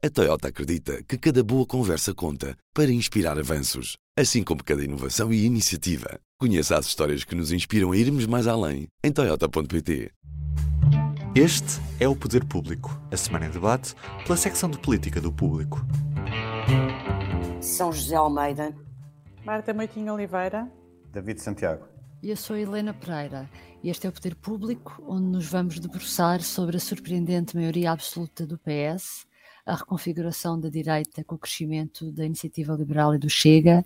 A Toyota acredita que cada boa conversa conta para inspirar avanços, assim como cada inovação e iniciativa. Conheça as histórias que nos inspiram a irmos mais além em Toyota.pt. Este é o Poder Público, a semana em debate pela secção de política do Público. São José Almeida, Marta Moitinho Oliveira, David Santiago. E eu sou Helena Pereira e este é o Poder Público, onde nos vamos debruçar sobre a surpreendente maioria absoluta do PS, a reconfiguração da direita com o crescimento da iniciativa liberal e do Chega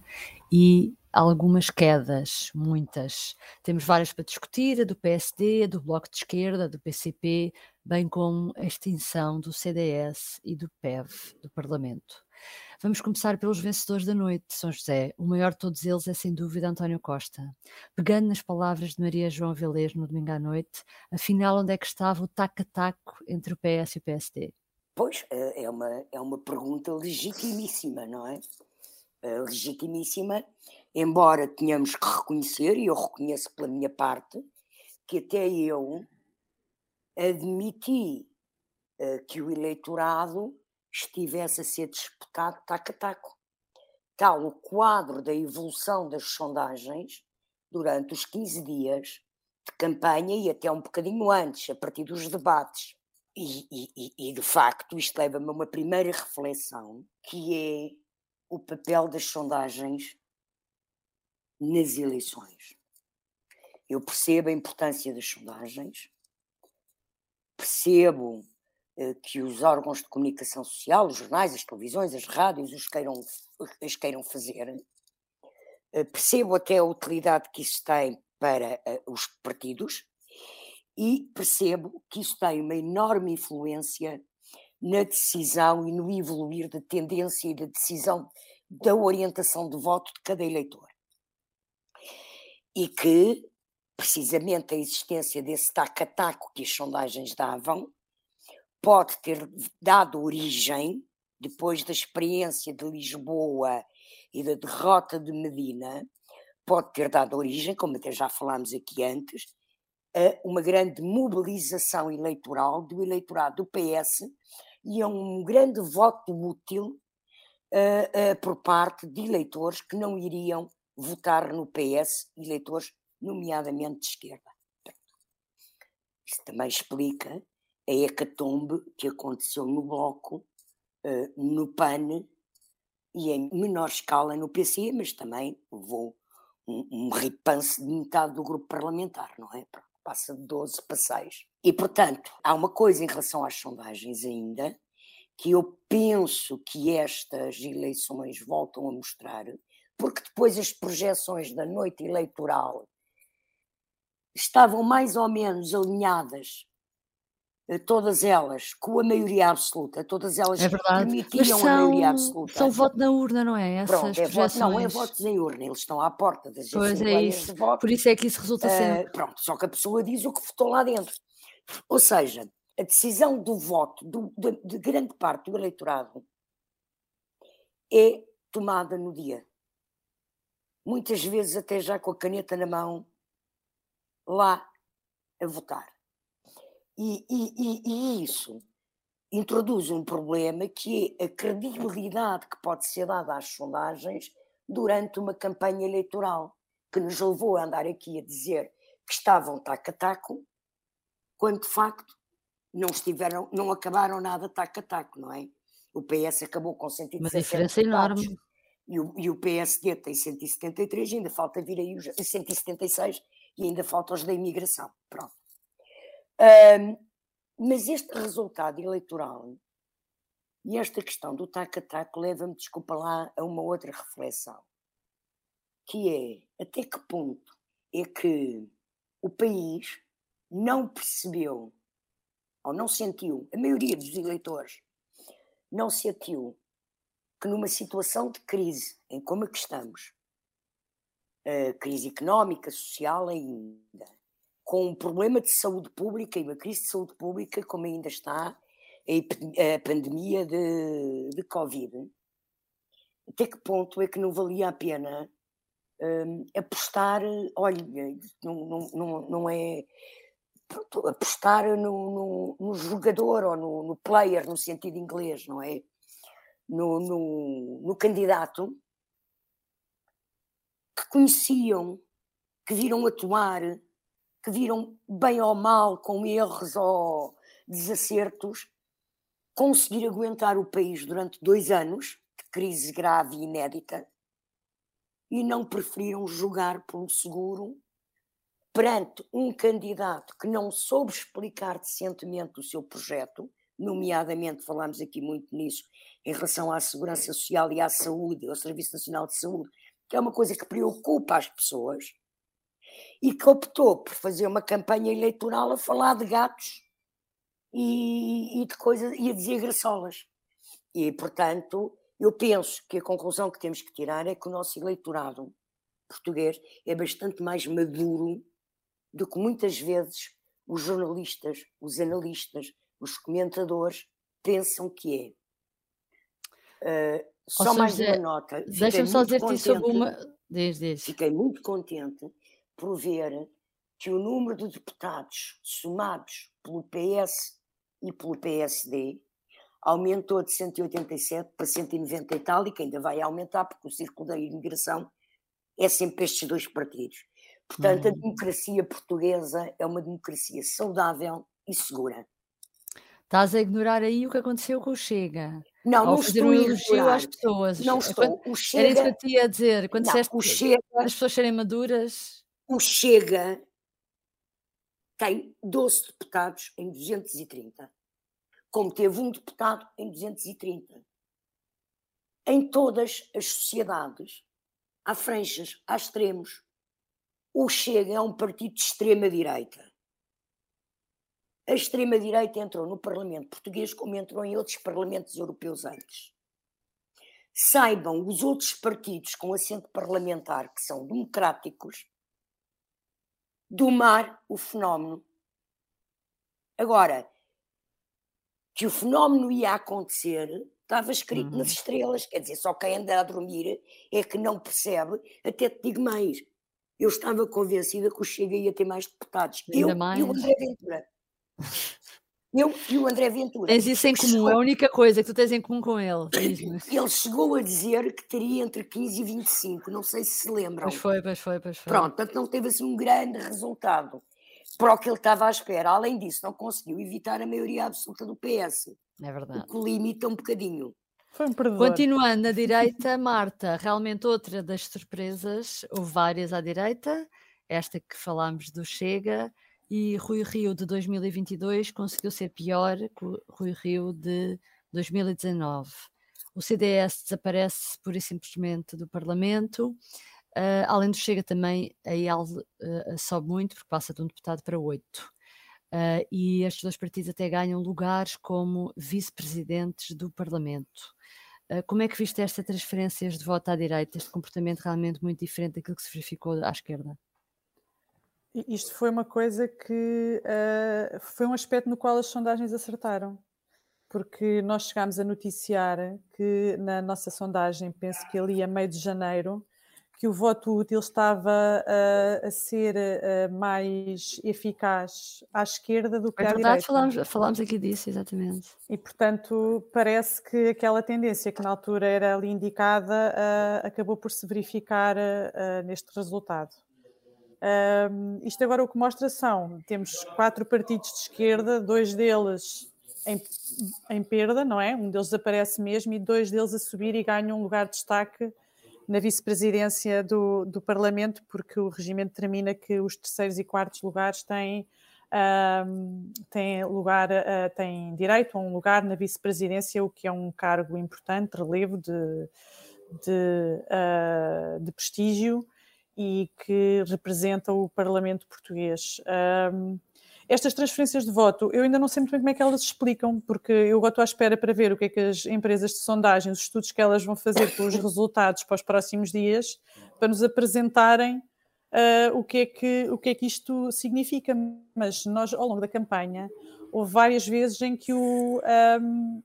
e algumas quedas, muitas. Temos várias para discutir, a do PSD, a do Bloco de Esquerda, do PCP, bem como a extinção do CDS e do PEV, do Parlamento. Vamos começar pelos vencedores da noite de São José. O maior de todos eles é sem dúvida António Costa. Pegando nas palavras de Maria João Velez no domingo à noite, afinal onde é que estava o taco-taco entre o PS e o PSD? Pois, é uma, é uma pergunta legitimíssima, não é? Legitimíssima, embora tenhamos que reconhecer, e eu reconheço pela minha parte, que até eu admiti uh, que o eleitorado estivesse a ser disputado taco a taco. Tal o quadro da evolução das sondagens durante os 15 dias de campanha e até um bocadinho antes, a partir dos debates. E, e, e de facto, isto leva-me a uma primeira reflexão, que é o papel das sondagens nas eleições. Eu percebo a importância das sondagens, percebo eh, que os órgãos de comunicação social, os jornais, as televisões, as rádios, os queiram, as queiram fazer. Eh, percebo até a utilidade que isso tem para eh, os partidos e percebo que isso tem uma enorme influência na decisão e no evoluir da tendência e da decisão da orientação de voto de cada eleitor. E que, precisamente, a existência desse taco-a-taco que as sondagens davam pode ter dado origem, depois da experiência de Lisboa e da derrota de Medina, pode ter dado origem, como até já falámos aqui antes, a uma grande mobilização eleitoral do eleitorado do PS e a um grande voto útil uh, uh, por parte de eleitores que não iriam votar no PS, eleitores nomeadamente de esquerda. Isso também explica a hecatombe que aconteceu no Bloco, uh, no PAN e em menor escala no PC, mas também levou um, um ripanço de metade do grupo parlamentar, não é? Passa de 12 para 6. E, portanto, há uma coisa em relação às sondagens ainda, que eu penso que estas eleições voltam a mostrar, porque depois as projeções da noite eleitoral estavam mais ou menos alinhadas todas elas com a maioria absoluta, todas elas é permitiam são, a maioria absoluta. São voto na urna, não é? Essas pronto, é voto, não é votos em urna, eles estão à porta das pois é isso. de voto. Por isso é que isso resulta sempre. Uh, pronto, só que a pessoa diz o que votou lá dentro. Ou seja, a decisão do voto do, de, de grande parte do eleitorado é tomada no dia. Muitas vezes até já com a caneta na mão, lá a votar. E, e, e, isso introduz um problema que é a credibilidade que pode ser dada às sondagens durante uma campanha eleitoral, que nos levou a andar aqui a dizer que estavam taco a taco, quando de facto não estiveram, não acabaram nada taco a taco, não é? O PS acabou com 117 Uma diferença enorme. E o, e o PSD tem 173, ainda falta vir aí os 176 e ainda falta os da imigração. Pronto. Um, mas este resultado eleitoral e esta questão do tac-a-tac leva-me, desculpa lá, a uma outra reflexão, que é até que ponto é que o país não percebeu ou não sentiu, a maioria dos eleitores não sentiu que numa situação de crise em como é que estamos, crise económica, social ainda, com um problema de saúde pública e uma crise de saúde pública, como ainda está a, pandemia de, de Covid, até que ponto é que não valia a pena um, apostar, olha, não, não, não, é pronto, apostar no, no, no, jogador ou no, no, player no sentido inglês, não é? no, no, no candidato que conheciam, que viram atuar, que viram bem ou mal, com erros ou desacertos, conseguir aguentar o país durante dois anos de crise grave e inédita e não preferiram jogar pelo seguro perante um candidato que não soube explicar decentemente o seu projeto, nomeadamente falámos aqui muito nisso, em relação à segurança social e à saúde, ao Serviço Nacional de Saúde, que é uma coisa que preocupa as pessoas, e que optou por fazer uma campanha eleitoral a falar de gatos e, e de coisas e a dizer graçolas. E, portanto, eu penso que a conclusão que temos que tirar é que o nosso eleitorado português é bastante mais maduro do que muitas vezes os jornalistas, os analistas, os comentadores pensam que é. Uh, só mais uma nota. Deixa-me só dizer-te sobre uma. Diz, diz. Fiquei muito contente por ver que o número de deputados somados pelo PS e pelo PSD aumentou de 187 para 190 e tal, e que ainda vai aumentar, porque o círculo da imigração é sempre estes dois partidos. Portanto, uhum. a democracia portuguesa é uma democracia saudável e segura. Estás a ignorar aí o que aconteceu com o Chega. Não, não fazer estou um elogio às pessoas. Não estou. o Chega... Era isso que eu te ia dizer. Quando não, disseste o Chega... as pessoas serem maduras. O Chega tem 12 deputados em 230, como teve um deputado em 230. Em todas as sociedades há franjas, há extremos. O Chega é um partido de extrema-direita. A extrema-direita entrou no Parlamento português como entrou em outros parlamentos europeus antes. Saibam os outros partidos com assento parlamentar, que são democráticos, domar o fenómeno. Agora, que o fenómeno ia acontecer, estava escrito uhum. nas estrelas, quer dizer, só quem anda a dormir é que não percebe, até te digo mais, eu estava convencida que o Chega ia ter mais deputados. Ainda eu mais. e o André Ventura. Eu e o André Ventura. Tens isso em comum, é a única coisa que tu tens em comum com ele. Ele chegou a dizer que teria entre 15 e 25, não sei se se lembram. Pois foi, pois foi, pois foi. Pronto, portanto não teve assim um grande resultado para o que ele estava à espera. Além disso, não conseguiu evitar a maioria absoluta do PS. É verdade. O que limita um bocadinho. Foi um perdedor. Continuando na direita, Marta, realmente outra das surpresas, houve várias à direita, esta que falámos do Chega, e Rui Rio de 2022 conseguiu ser pior que o Rui Rio de 2019. O CDS desaparece pura e simplesmente do Parlamento, uh, além do Chega também, a IAL uh, sobe muito, porque passa de um deputado para oito. Uh, e estes dois partidos até ganham lugares como vice-presidentes do Parlamento. Ah, como é que viste esta transferências de voto à direita, este comportamento realmente muito diferente daquilo que se verificou à esquerda? Isto foi uma coisa que uh, foi um aspecto no qual as sondagens acertaram, porque nós chegámos a noticiar que na nossa sondagem, penso que ali a meio de janeiro, que o voto útil estava uh, a ser uh, mais eficaz à esquerda do que é à verdade, direita. Falámos, falámos aqui disso, exatamente. E, portanto, parece que aquela tendência que na altura era ali indicada uh, acabou por se verificar neste resultado. Isto agora o que mostra são, temos quatro partidos de esquerda, dois deles em, em perda, não é? Um deles desaparece mesmo e dois deles a subir e ganham um lugar de destaque na vice-presidência do, do Parlamento, porque o regimento determina que os terceiros e quartos lugares têm, um, têm, lugar, uh, têm direito a um lugar na vice-presidência, o que é um cargo importante, relevo de, de, uh, de prestígio e que representa o Parlamento português. Um, estas transferências de voto, eu ainda não sei muito bem como é que elas explicam, porque eu estou à espera para ver o que é que as empresas de sondagem, os estudos que elas vão fazer com os resultados para os próximos dias, para nos apresentarem uh, o, que é que, o que é que isto significa. Mas nós, ao longo da campanha, houve várias vezes em que o. Um,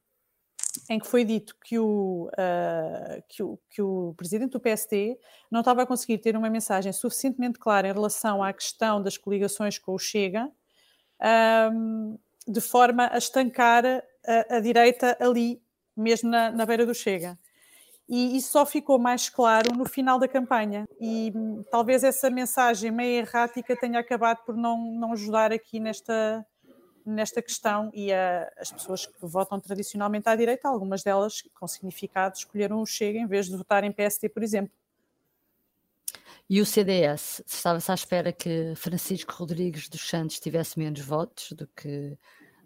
em que foi dito que o, uh, que, o, que o presidente do PSD não estava a conseguir ter uma mensagem suficientemente clara em relação à questão das coligações com o Chega, um, de forma a estancar a, a, direita ali mesmo na, na beira do Chega. E isso só ficou mais claro no final da campanha. E hum, talvez essa mensagem meio errática tenha acabado por não, não ajudar aqui nesta, nesta questão. E a, as pessoas que votam tradicionalmente à direita, algumas delas com significado, escolheram o Chega em vez de votar em PST, por exemplo. E o CDS, estava-se à espera que Francisco Rodrigues dos Santos tivesse menos votos do que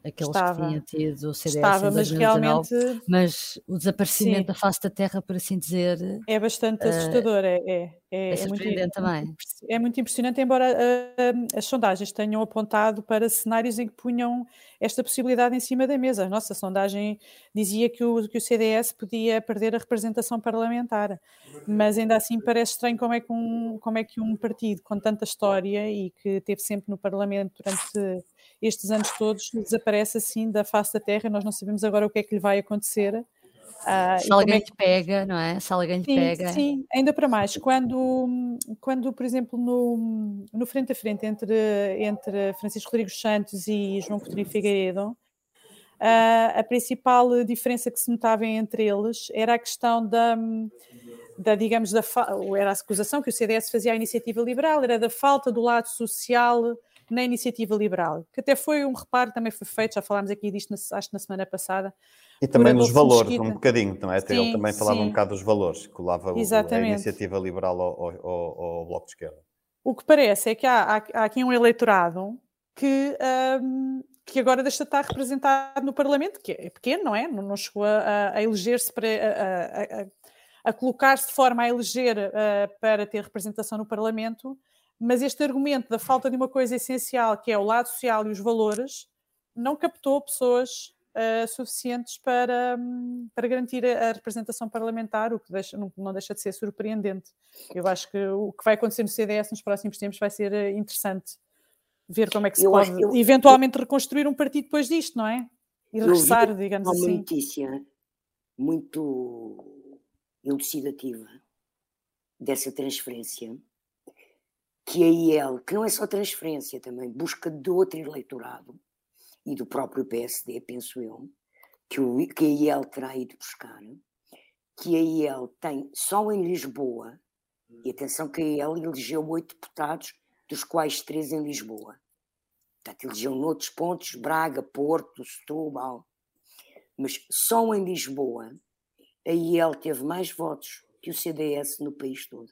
aqueles estava, que tinha tido o CDS estava, em 2019, mas, realmente, mas o desaparecimento sim. da face da terra, por assim dizer... É bastante uh, assustador, é, é, é, é surpreendente muito, também. É muito impressionante, embora uh, as sondagens tenham apontado para cenários em que punham esta possibilidade em cima da mesa. A nossa sondagem dizia que o, que o CDS podia perder a representação parlamentar, mas ainda assim parece estranho como é que um, como é que um partido com tanta história e que teve sempre no Parlamento durante estes anos todos desaparece assim da face da terra, nós não sabemos agora o que é que lhe vai acontecer. Se alguém é que... pega, não é? Se alguém sim, pega. Sim, ainda para mais, quando, quando por exemplo, no, no frente a frente entre, entre Francisco Rodrigues Santos e João Coutinho Figueiredo, uh, a principal diferença que se notava entre eles era a questão da, da digamos, da, era a acusação que o CDS fazia à iniciativa liberal, era da falta do lado social na iniciativa liberal, que até foi um reparo, também foi feito, já falámos aqui disto, acho que na semana passada. E também nos valores, Mesquita. um bocadinho, não é? Sim, Ele também falava sim. um bocado dos valores, colava Exatamente. a iniciativa liberal ao, ao, ao, Bloco de Esquerda. O que parece é que há, há, há aqui um eleitorado que, um, que agora deixa de estar representado no Parlamento, que é pequeno, não é? Não, não chegou a, a eleger-se para. A, a, a colocar-se de forma a eleger uh, para ter representação no Parlamento, mas este argumento da falta de uma coisa essencial, que é o lado social e os valores, não captou pessoas uh, suficientes para, um, para garantir a, representação parlamentar, o que deixa, não, não, deixa de ser surpreendente. Eu acho que o que vai acontecer no CDS nos próximos tempos vai ser uh, interessante ver como é que se eu pode eu, eventualmente eu, reconstruir um partido depois disto, não é? E regressar, digamos uma assim. Uma notícia muito elucidativa dessa transferência que a IEL, que não é só transferência também, busca de outro eleitorado e do próprio PSD, penso eu, que, o, que a IEL terá ido buscar, que a IEL tem só em Lisboa, e atenção que a IEL elegeu oito deputados, dos quais três em Lisboa. Portanto, elegeu noutros pontos, Braga, Porto, Setúbal, mas só em Lisboa a IEL teve mais votos que o CDS no país todo.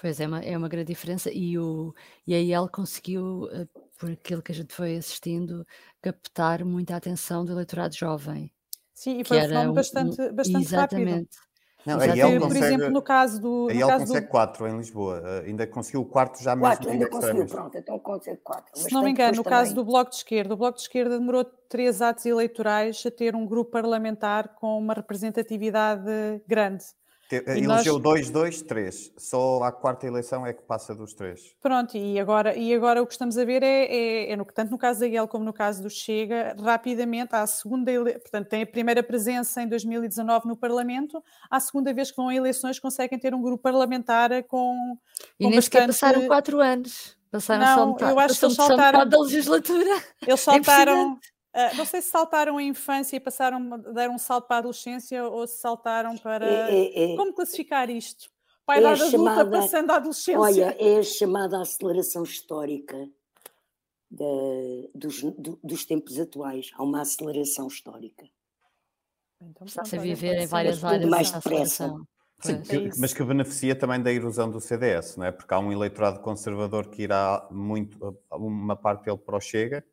Pois é, uma, é uma grande diferença e, o, e aí ele conseguiu, eh, por aquilo que a gente foi assistindo, captar muita atenção do eleitorado jovem. Sim, e foi um fenómeno bastante, um, bastante exatamente. rápido. Não, aí ele por exemplo, no caso do. Aí ele consegue do... quatro em Lisboa. Uh, ainda conseguiu o quarto já mais Quatro, ainda conseguiu, pronto, então consegue quatro. Se não me engano, no caso do Bloco de Esquerda, o Bloco de Esquerda demorou três atos eleitorais a ter um grupo parlamentar com uma representatividade grande. Elegeu nós... dois, dois, três. Só a quarta eleição é que passa dos três. Pronto, e agora, e agora o que estamos a ver é, é, é no, tanto no caso da Guel como no caso do Chega, rapidamente, à segunda ele... portanto, tem a primeira presença em 2019 no Parlamento, à segunda vez que vão a eleições conseguem ter um grupo parlamentar com. E com nem bastante... passaram quatro anos. Passaram não, só metade, eu acho que eles saltaram da legislatura. Eles saltaram. É Uh, não sei se saltaram a infância e passaram, deram um salto para a adolescência ou se saltaram para. É, é, é, Como classificar isto? Pai é da adulta chamada, passando à adolescência. Olha, é a chamada aceleração histórica de, dos, do, dos tempos atuais. Há uma aceleração histórica. Então, Está-se a viver em várias áreas. Mais depressa. Sim, que, mas que beneficia também da erosão do CDS, não é? Porque há um eleitorado conservador que irá muito, uma parte dele para o Chega,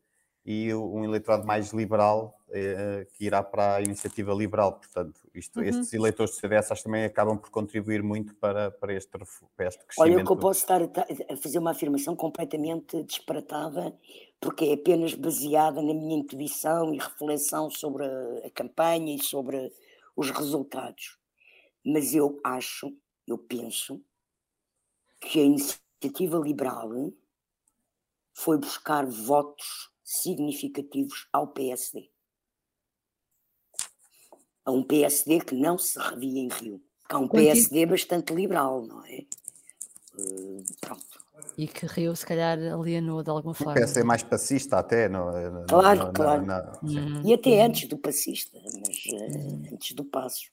e um eleitorado mais liberal eh, que irá para a iniciativa liberal. Portanto, isto, uhum. estes eleitores do CDS acho, também acabam por contribuir muito para, para, este, para este crescimento. Olha, que eu posso estar a, a fazer uma afirmação completamente disparatada, porque é apenas baseada na minha intuição e reflexão sobre a, a campanha e sobre os resultados. Mas eu acho, eu penso, que a iniciativa liberal foi buscar votos significativos ao PSD. A um PSD que não se revia em Rio. Há um PSD bastante liberal, não é? Uh, pronto. E que Rio, se calhar, alienou de alguma forma. O PS é mais passista até. No, no, claro, no, claro. uhum. E até antes do passista, mas uh, antes do passo.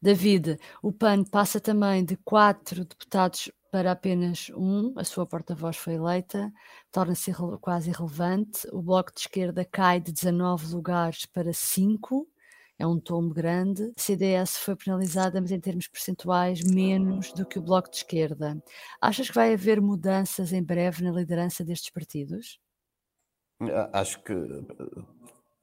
David, o PAN passa também de quatro deputados para apenas um, a sua porta-voz foi eleita, torna-se quase irrelevante. O Bloco de Esquerda cai de 19 lugares para 5, é um tombo grande. A CDS foi penalizada, mas em termos percentuais, menos do que o Bloco de Esquerda. Achas que vai haver mudanças em breve na liderança destes partidos? Acho que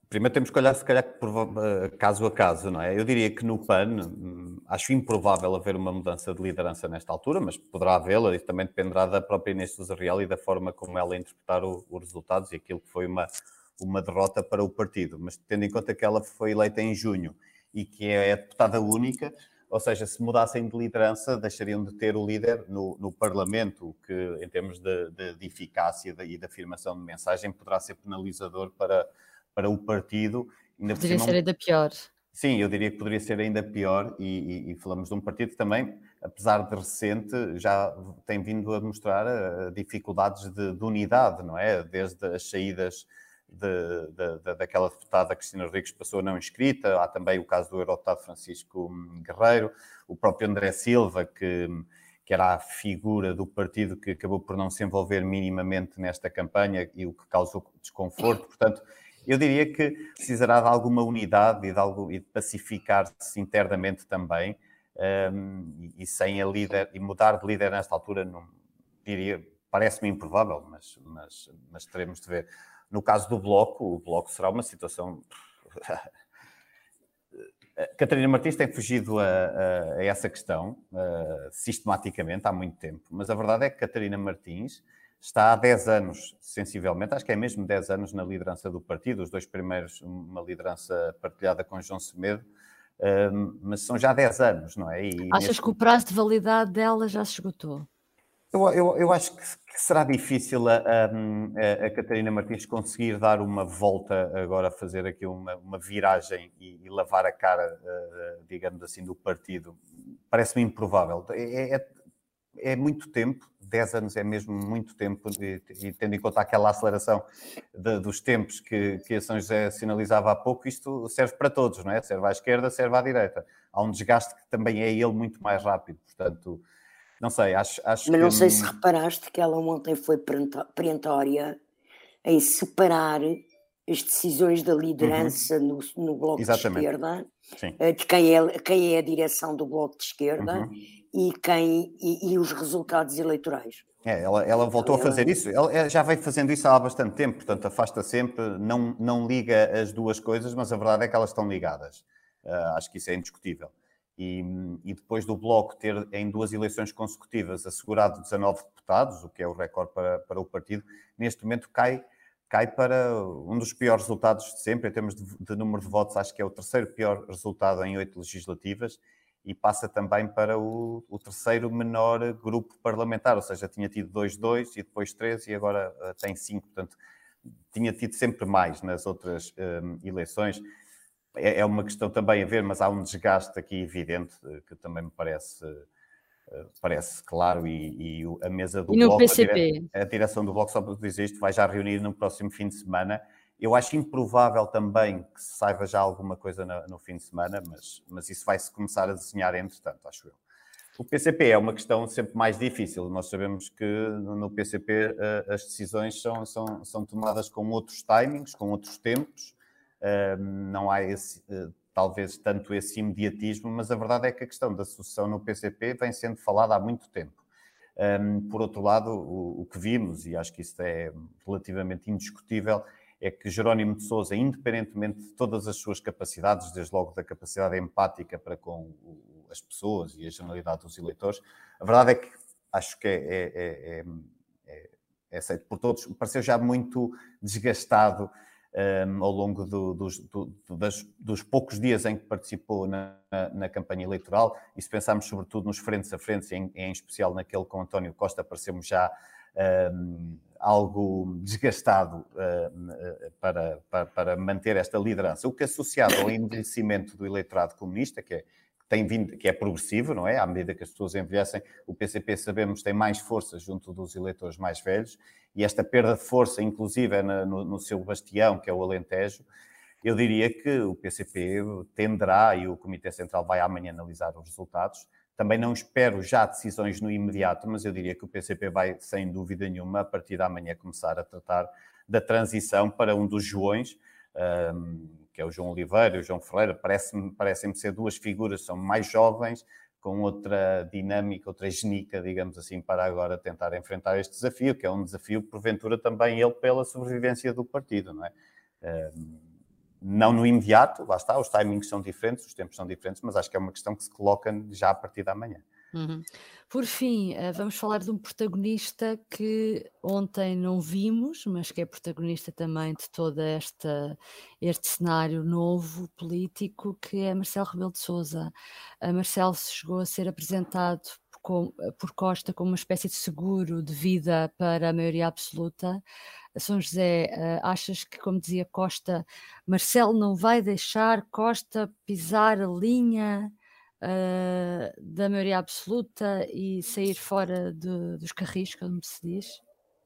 Primeiro temos que olhar, se calhar, eh, caso a caso, não é? Eu diria que no PAN hum, acho improvável haver uma mudança de liderança nesta altura, mas poderá havê-la e também dependerá da própria Inês Sousa Real e da forma como ela interpretar os resultados e aquilo que foi uma, uma derrota para o partido. Mas tendo em conta que ela foi eleita em junho e que é a deputada única, ou seja, se mudassem de liderança, deixariam de ter o líder no, no Parlamento, o que, em termos de, de, de eficácia e de afirmação de mensagem, poderá ser penalizador para para o partido. Ainda poderia ser ainda pior. Sim, eu diria que poderia ser ainda pior, e, e, e, falamos de um partido que também, apesar de recente, já tem vindo a mostrar uh, dificuldades de, de, unidade, não é? Desde as saídas de, de, daquela deputada Cristina Rodrigues passou a não inscrita, há também o caso do eurodeputado Francisco Guerreiro, o próprio André Silva, que, que era a figura do partido que acabou por não se envolver minimamente nesta campanha e o que causou desconforto, portanto eu diria que precisará de alguma unidade e de, algo, e de pacificar-se internamente também, um, e, sem a líder, e mudar de líder nesta altura, não, diria, parece-me improvável, mas, mas, mas teremos de ver. No caso do Bloco, o Bloco será uma situação. Catarina Martins tem fugido a, a, a essa questão uh, sistematicamente há muito tempo, mas a verdade é que Catarina Martins está há 10 anos, sensivelmente, acho que é mesmo 10 anos na liderança do partido, os dois primeiros, uma liderança partilhada com João Semedo, mas são já 10 anos, não é? E Achas neste... que o prazo de validade dela já se esgotou? Eu, eu, eu acho que, será difícil a, a, a, Catarina Martins conseguir dar uma volta agora, fazer aqui uma, uma viragem e, e, lavar a cara, uh, digamos assim, do partido. Parece-me improvável. É, é, é muito tempo 10 anos é mesmo muito tempo, e, e tendo em conta aquela aceleração de, dos tempos que, que a São José sinalizava há pouco, isto serve para todos, não é? Serve à esquerda, serve à direita. Há um desgaste que também é ele muito mais rápido, portanto, não sei, acho, acho Mas não sei se reparaste que ela ontem foi perentória em separar as decisões da liderança uhum. no, no Bloco Exatamente. de Esquerda, Sim. Eh, de quem é, quem é a direção do Bloco de Esquerda, uhum e, quem, e, e os resultados eleitorais. É, ela, ela voltou a fazer isso, ela já vem fazendo isso há bastante tempo, portanto afasta sempre, não, não liga as duas coisas, mas a verdade é que elas estão ligadas. Uh, acho que isso é indiscutível. E, e, depois do Bloco ter em duas eleições consecutivas assegurado 19 deputados, o que é o recorde para, para o partido, neste momento cai, cai para um dos piores resultados de sempre, em termos de, de número de votos, acho que é o terceiro pior resultado em oito legislativas e passa também para o, o, terceiro menor grupo parlamentar, ou seja, tinha tido 2-2 e depois 3 e agora uh, tem 5, portanto, tinha tido sempre mais nas outras uh, eleições. É, é, uma questão também a ver, mas há um desgaste aqui evidente uh, que também me parece, parece claro e, e, a mesa do e Bloco, a, dire a, direção do Bloco, só para dizer isto, vai já reunir no próximo fim de semana eu acho improvável também que se saiba já alguma coisa no, no fim de semana, mas, mas isso vai-se começar a desenhar entretanto, acho eu. O PCP é uma questão sempre mais difícil. Nós sabemos que no PCP eh, as decisões são, são, são tomadas com outros timings, com outros tempos. Uh, não há esse, uh, talvez tanto esse imediatismo, mas a verdade é que a questão da sucessão no PCP vem sendo falada há muito tempo. Um, por outro lado, o, o, que vimos, e acho que isso é relativamente indiscutível, é que Jerónimo de Sousa, independentemente de todas as suas capacidades, desde logo da capacidade empática para com as pessoas e a generalidade dos eleitores, a verdade é que acho que é, é, é, é, é aceito por todos, pareceu já muito desgastado um, ao longo do, dos, do, das, dos, poucos dias em que participou na, na, na, campanha eleitoral, e se pensarmos sobretudo nos frentes a frente, em, em especial naquele com António Costa, parecemos já um, algo desgastado uh, para, para, para, manter esta liderança, o que associado ao envelhecimento do eleitorado comunista, que, é, tem vindo, que é progressivo, não é? À medida que as pessoas envelhecem, o PCP, sabemos, tem mais força junto dos eleitores mais velhos, e esta perda de força, inclusive é no, no seu bastião, que é o Alentejo, eu diria que o PCP tenderá, e o Comitê Central vai amanhã analisar os resultados, também não espero já decisões no imediato, mas eu diria que o PCP vai, sem dúvida nenhuma, a partir da manhã começar a tratar da transição para um dos Joões, um, que é o João Oliveira e o João Ferreira, parecem-me parecem ser duas figuras, são mais jovens, com outra dinâmica, outra genica, digamos assim, para agora tentar enfrentar este desafio, que é um desafio, porventura, também ele pela sobrevivência do partido, não é? Não no imediato, lá está, os timings são diferentes, os tempos são diferentes, mas acho que é uma questão que se coloca já a partir da manhã. Uhum. Por fim, eh, vamos falar de um protagonista que ontem não vimos, mas que é protagonista também de todo esta, este cenário novo político, que é Marcelo Rebelo de Sousa. Marcelo chegou a ser apresentado por, por Costa como uma espécie de seguro de vida para a maioria absoluta. São José, eh, achas que, como dizia Costa, Marcelo não vai deixar Costa pisar a linha uh, da maioria absoluta e sair fora de, dos carris, como se diz?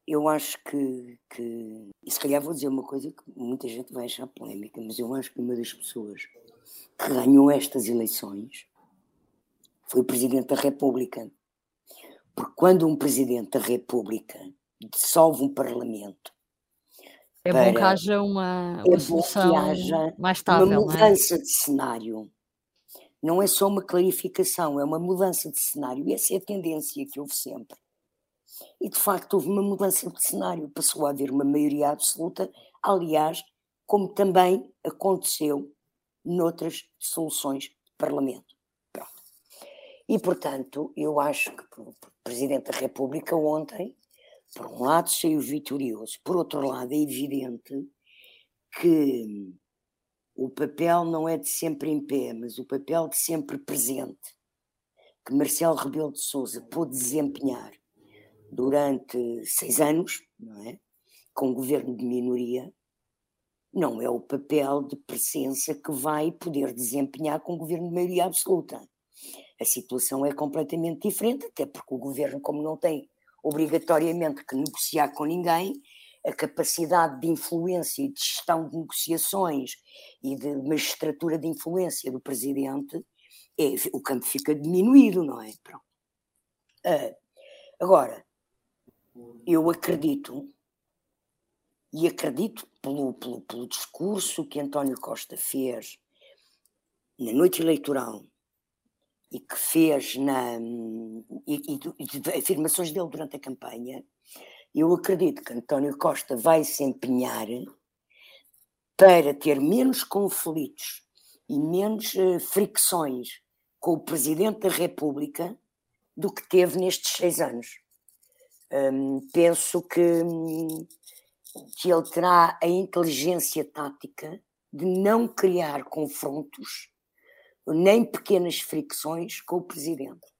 Eu acho que, que, e se calhar vou dizer uma coisa que muita gente vai achar polémica, mas eu acho que uma das pessoas que ganhou estas eleições foi o Presidente da República. Porque quando um Presidente da República dissolve um Parlamento. É bom que haja uma, uma é solução mais estável. Uma é? mudança é? de cenário não é só uma clarificação, é uma mudança de cenário. E essa é a tendência que houve sempre. E de facto houve uma mudança de cenário, passou a haver uma maioria absoluta, aliás, como também aconteceu noutras soluções de Parlamento. Pronto. E portanto, eu acho que o Presidente da República ontem, por um lado, saiu vitorioso, por outro lado, é evidente que o papel não é de sempre em pé, mas o papel de sempre presente, que Marcelo Rebelo de Sousa pôde desempenhar durante seis anos, não é? com governo de minoria, não é o papel de presença que vai poder desempenhar com um governo de maioria absoluta. A situação é completamente diferente, até porque o governo, como não tem obrigatoriamente que negociar com ninguém, a capacidade de influência e de gestão de negociações e de magistratura de influência do presidente, é, o campo fica diminuído, não é? Pronto. Uh, agora, eu acredito, e acredito pelo, pelo, pelo discurso que António Costa fez na noite eleitoral e que fez na, e, e, e afirmações dele durante a campanha, eu acredito que António Costa vai se empenhar para ter menos conflitos e menos uh, fricções com o Presidente da República do que teve nestes seis anos. Um, penso que, que ele terá a inteligência tática de não criar confrontos nem pequenas fricções com o Presidente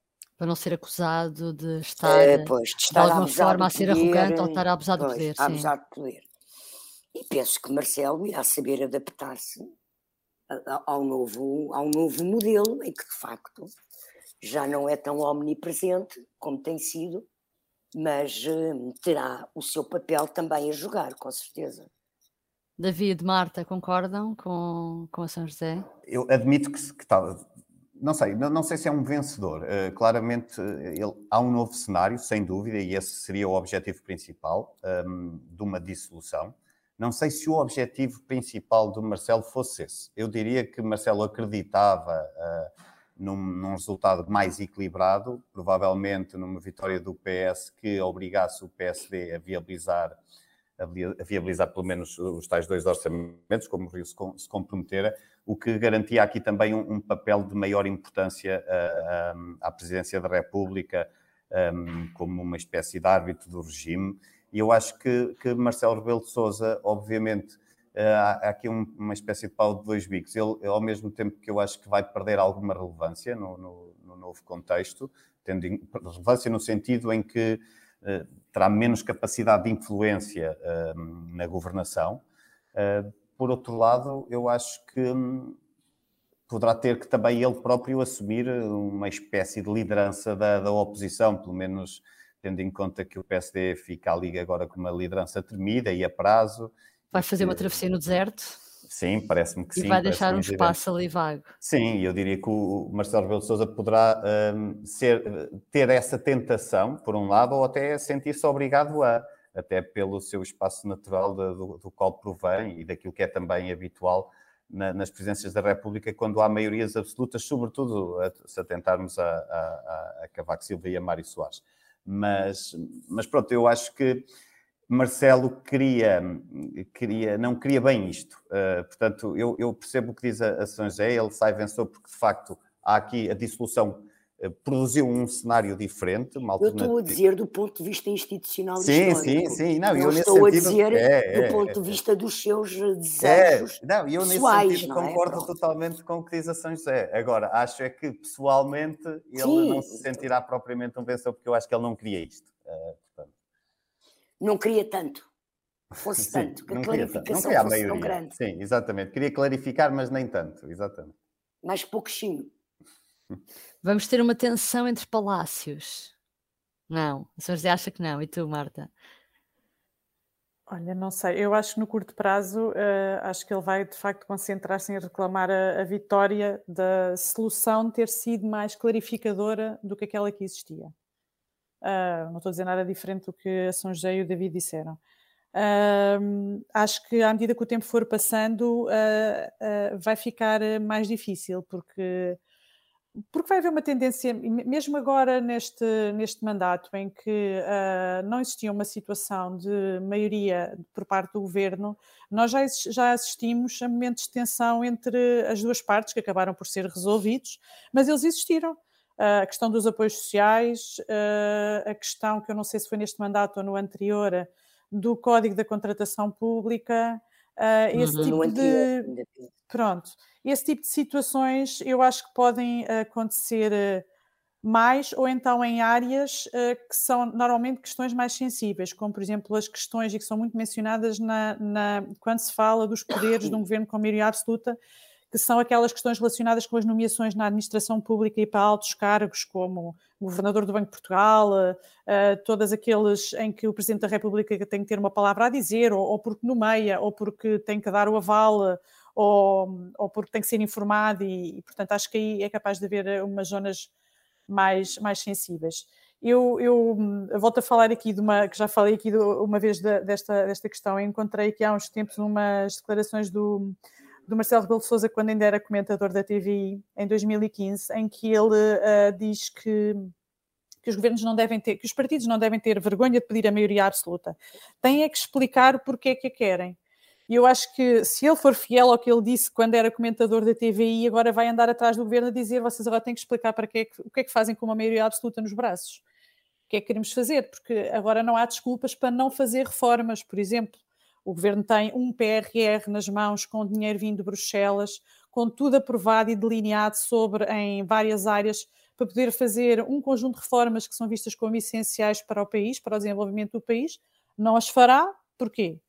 para não ser acusado de estar, é, pois, de, estar de alguma forma a ser poder, arrogante ou estar a abusar pois, do poder. A abusar de poder. E penso que Marcelo irá saber adaptar-se ao novo, ao novo modelo, em que de facto já não é tão omnipresente como tem sido, mas uh, terá o seu papel também a jogar, com certeza. David, Marta, concordam com, com a São José? Eu admito que, que não sei, não, não, sei se é um vencedor. Uh, claramente eh, ele, há um novo cenário, sem dúvida, e esse seria o objetivo principal um, ehm, de uma dissolução. Não sei se o objetivo principal do Marcelo fosse esse. Eu diria que Marcelo acreditava uh, num, num, resultado mais equilibrado, provavelmente numa vitória do PS que obrigasse o PSD a viabilizar a viabilizar pelo menos os tais dois orçamentos, como o Rio se comprometera, o que garantia aqui também um, um papel de maior importância uh, à Presidência da República, um, como uma espécie de árbitro do regime. E eu acho que, que Marcelo Rebelo de Sousa, obviamente, há aqui um, uma espécie de pau de dois bicos. Ele, ao mesmo tempo que eu acho que vai perder alguma relevância no, no, no novo contexto, tendo relevância no sentido em que terá menos capacidade de influência na governação. Por outro lado, eu acho que hum, poderá ter que também ele próprio assumir uma espécie de liderança da, da oposição, pelo menos tendo em conta que o PSD fica ali agora com uma liderança tremida e a prazo. Vai fazer uma travessia no deserto? Sim, parece-me que e sim. E vai deixar um espaço ali vago. Sim, eu diria que o Marcelo Rebelo de Sousa poderá um, ser, ter essa tentação, por um lado, ou até sentir-se obrigado a, até pelo seu espaço natural do, do, qual provém e daquilo que é também habitual na, nas presidências da República, quando há maiorias absolutas, sobretudo a, se atentarmos a, a, a Cavaco Silva e a Mário Soares. Mas, mas pronto, eu acho que Marcelo queria, queria, não queria bem isto. Uh, portanto, eu, eu, percebo o que diz a, a São José, ele sai vencedor porque, de facto, há aqui a dissolução produziu um cenário diferente. Uma eu estou a dizer do ponto de vista institucional sim, Sim, sim, não, eu estou a dizer é, é, do ponto é, de vista dos seus desejos é, Não, eu pessoais, nesse sentido não é? concordo Pronto. totalmente com o que diz a São José. Agora, acho é que, pessoalmente, ele sim. não se sentirá propriamente um vencedor porque eu acho que ele não queria isto. Uh, portanto não queria tanto. Fosse Sim, tanto, que a não clarificação não fosse tão grande. Sim, exatamente. Queria clarificar, mas nem tanto, exatamente. Mais pouquinho. Vamos ter uma tensão entre palácios. Não, o Sr. José acha que não. E tu, Marta? Olha, não sei. Eu acho que no curto prazo, uh, acho que ele vai de facto concentrar-se em reclamar a, a, vitória da solução ter sido mais clarificadora do que aquela que existia. Uh, não estou a dizer nada diferente do que a São José e o David disseram. Uh, acho que à medida que o tempo for passando, uh, vai ficar mais difícil, porque, porque vai haver uma tendência, mesmo agora neste, neste mandato, em que não existia uma situação de maioria por parte do governo, nós já, já assistimos a momentos de tensão entre as duas partes, que acabaram por ser resolvidos, mas eles existiram. A questão dos apoios sociais, a questão que eu não sei se foi neste mandato ou no anterior, do Código da Contratação Pública, esse Uhum. Tipo de. Pronto, esse tipo de situações eu acho que podem acontecer eh, mais ou então em áreas eh, que são normalmente questões mais sensíveis, como por exemplo as questões e que são muito mencionadas na, na- quando se fala dos poderes de um governo com maioria absoluta, que são aquelas questões relacionadas com as nomeações na administração pública e para altos cargos, como governador do Banco de Portugal, eh, todas aqueles em que o Presidente da República tem que ter uma palavra a dizer, ou, ou porque nomeia, ou porque tem que dar o aval, ou, ou porque tem que ser informado, e, e, portanto acho que aí é capaz de haver eh, umas zonas mais, mais sensíveis. Eu, eu, hum, volto a falar aqui de uma, que já falei aqui do- uma vez da- desta, desta questão, eu encontrei aqui há uns tempos umas declarações do, do Marcelo Rebelo de Sousa quando ainda era comentador da TVI em 2015, em que ele ah, diz que que os governos não devem ter, que os partidos não devem ter vergonha de pedir a maioria absoluta. Têm é que explicar o porquê que a querem. E eu acho que se ele for fiel ao que ele disse quando era comentador da TVI, agora vai andar atrás do governo a dizer vocês agora têm que explicar para que é que, o que é que fazem com uma maioria absoluta nos braços. O que é que queremos fazer? Porque agora não há desculpas para não fazer reformas, por exemplo. O governo tem um PRR nas mãos com dinheiro vindo de Bruxelas, com tudo aprovado e delineado sobre em várias áreas para poder fazer um conjunto de reformas que são vistas como essenciais para o país, para o desenvolvimento do país. Não as fará, porquê?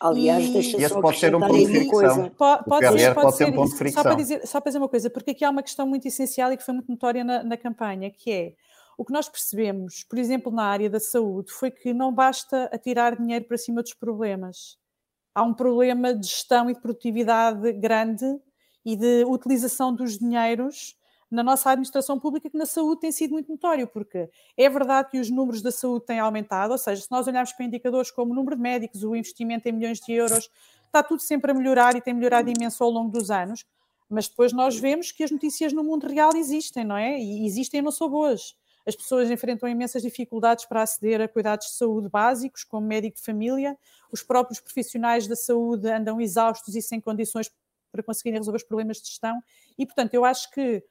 Aliás, E- deixa E esse só pode ser um ponto de uma fricção. Pode, PRR ser, pode pode ser um ser ponto de Só para, fricção. dizer, só para dizer uma coisa, porque aqui há uma questão muito essencial e que foi muito notória na, na campanha, que é o que nós percebemos, por exemplo, na área da saúde, foi que não basta atirar dinheiro para cima dos problemas. Há um problema de gestão e de produtividade grande e de utilização dos dinheiros na nossa administração pública que na saúde tem sido muito notório, porque é verdade que os números da saúde têm aumentado, ou seja, se nós olharmos para indicadores como o número de médicos, o investimento em milhões de euros, está tudo sempre a melhorar e tem melhorado imenso ao longo dos anos, mas depois nós vemos que as notícias no mundo real existem, não é? E existem e não são boas. As pessoas enfrentam imensas dificuldades para aceder a cuidados de saúde básicos, como médico de família, os próprios profissionais da saúde andam exaustos e sem condições para conseguirem resolver os problemas de gestão, e portanto eu acho que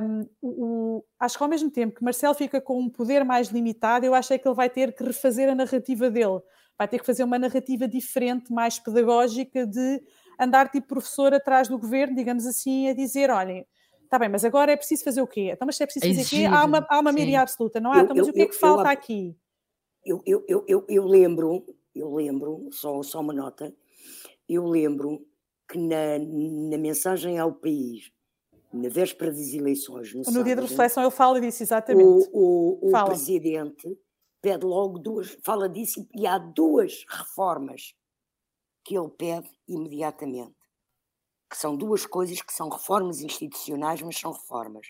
um, o- acho que ao mesmo tempo que Marcelo fica com um poder mais limitado, eu acho é que ele vai ter que refazer a narrativa dele, vai ter que fazer uma narrativa diferente, mais pedagógica, de andar tipo professor atrás do governo, digamos assim, a dizer: olhem, está bem, mas agora é preciso fazer o quê? Então, mas se é preciso fazer o quê? Há uma, há uma maioria absoluta, não há? Eu- Então, mas eu- o que é eu- que eu falta aqui? Eu, eu, eu, eu, eu lembro, eu lembro, só, só uma nota, eu lembro que na, na mensagem ao país na véspera das eleições, no, No sábado, dia da reflexão ele fala disso, exatamente. o, o, o presidente pede logo duas, fala disso e há duas reformas que ele pede imediatamente, que são duas coisas que são reformas institucionais, mas são reformas.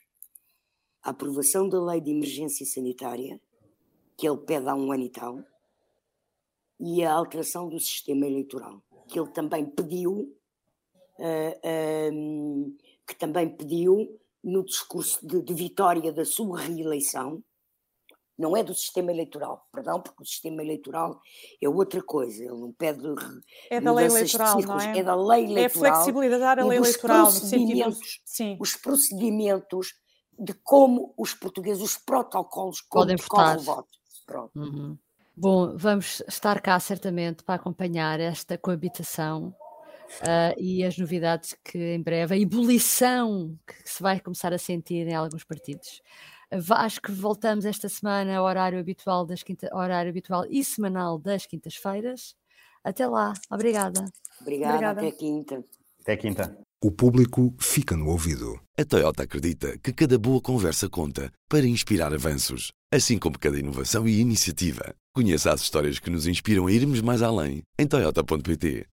A aprovação da lei de emergência sanitária, que ele pede há um ano e tal, e a alteração do sistema eleitoral, que ele também pediu, ah, ahm, que também pediu no discurso de, de vitória da sua reeleição, não é do sistema eleitoral, perdão, porque o sistema eleitoral é outra coisa, ele não pede É da lei eleitoral, não é? é da lei É eleitoral, flexibilizar a lei eleitoral no sentido. procedimentos. Sim. os procedimentos de como os portugueses, os protocolos, como Podem decorre o votar. voto. Pronto. Uhum. Bom, vamos estar cá certamente para acompanhar esta coabitação ah, e as novidades que em breve, a ebulição que se vai começar a sentir em alguns partidos. Acho que voltamos esta semana ao horário habitual, das quinta, horário habitual e semanal das quintas-feiras. Até lá, obrigada. Obrigada, Obrigada. até quinta. Até quinta. O público fica no ouvido. A Toyota acredita que cada boa conversa conta para inspirar avanços, assim como cada inovação e iniciativa. Conheça as histórias que nos inspiram a irmos mais além em toyota.pt.